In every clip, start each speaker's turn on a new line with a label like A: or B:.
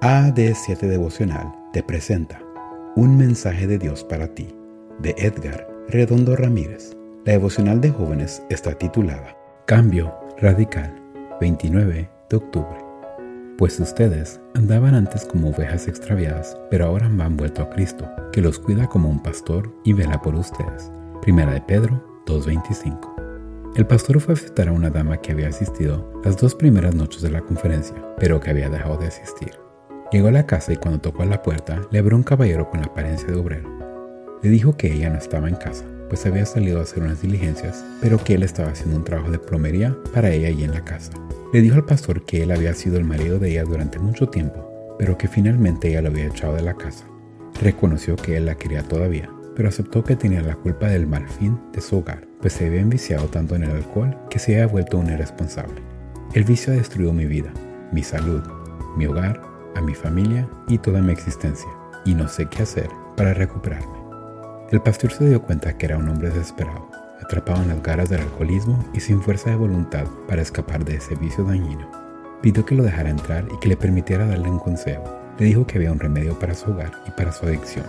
A: AD7 Devocional te presenta Un mensaje de Dios para ti, de Edgar Redondo Ramírez. La devocional de jóvenes está titulada Cambio Radical, 29 de octubre. Pues ustedes andaban antes como ovejas extraviadas, pero ahora han vuelto a Cristo, que los cuida como un pastor y vela por ustedes. Primera de Pedro 2.25. El pastor fue a visitar a una dama que había asistido las dos primeras noches de la conferencia, pero que había dejado de asistir. Llegó a la casa y cuando tocó a la puerta le abrió un caballero con la apariencia de obrero. Le dijo que ella no estaba en casa, pues había salido a hacer unas diligencias, pero que él estaba haciendo un trabajo de plomería para ella y en la casa. Le dijo al pastor que él había sido el marido de ella durante mucho tiempo, pero que finalmente ella lo había echado de la casa. Reconoció que él la quería todavía, pero aceptó que tenía la culpa del mal fin de su hogar, pues se había enviciado tanto en el alcohol que se había vuelto un irresponsable. El vicio ha destruido mi vida, mi salud, mi hogar a mi familia y toda mi existencia, y no sé qué hacer para recuperarme. El pastor se dio cuenta que era un hombre desesperado, atrapado en las garras del alcoholismo y sin fuerza de voluntad para escapar de ese vicio dañino. Pidió que lo dejara entrar y que le permitiera darle un consejo. Le dijo que había un remedio para su hogar y para su adicción.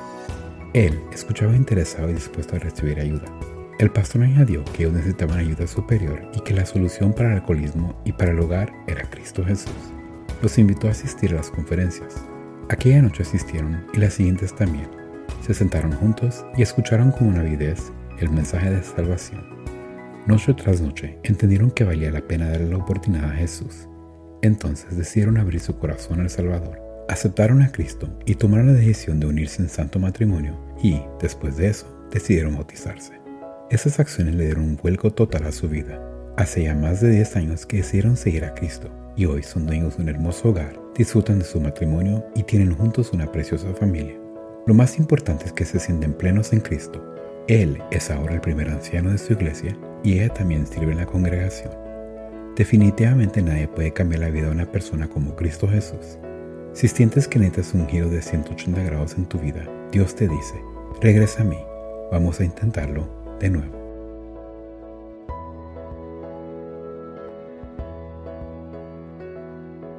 A: Él escuchaba interesado y dispuesto a recibir ayuda. El pastor añadió que ellos necesitaban ayuda superior y que la solución para el alcoholismo y para el hogar era Cristo Jesús los invitó a asistir a las conferencias. Aquella noche asistieron y las siguientes también. Se sentaron juntos y escucharon con avidez el mensaje de salvación. Noche tras noche entendieron que valía la pena darle la oportunidad a Jesús. Entonces decidieron abrir su corazón al Salvador. Aceptaron a Cristo y tomaron la decisión de unirse en santo matrimonio y, después de eso, decidieron bautizarse. Esas acciones le dieron un vuelco total a su vida. Hace ya más de 10 años que decidieron seguir a Cristo y hoy son dueños de un hermoso hogar, disfrutan de su matrimonio y tienen juntos una preciosa familia. Lo más importante es que se sienten plenos en Cristo. Él es ahora el primer anciano de su iglesia y ella también sirve en la congregación. Definitivamente nadie puede cambiar la vida de una persona como Cristo Jesús. Si sientes que necesitas un giro de 180 grados en tu vida, Dios te dice, regresa a mí, vamos a intentarlo de nuevo.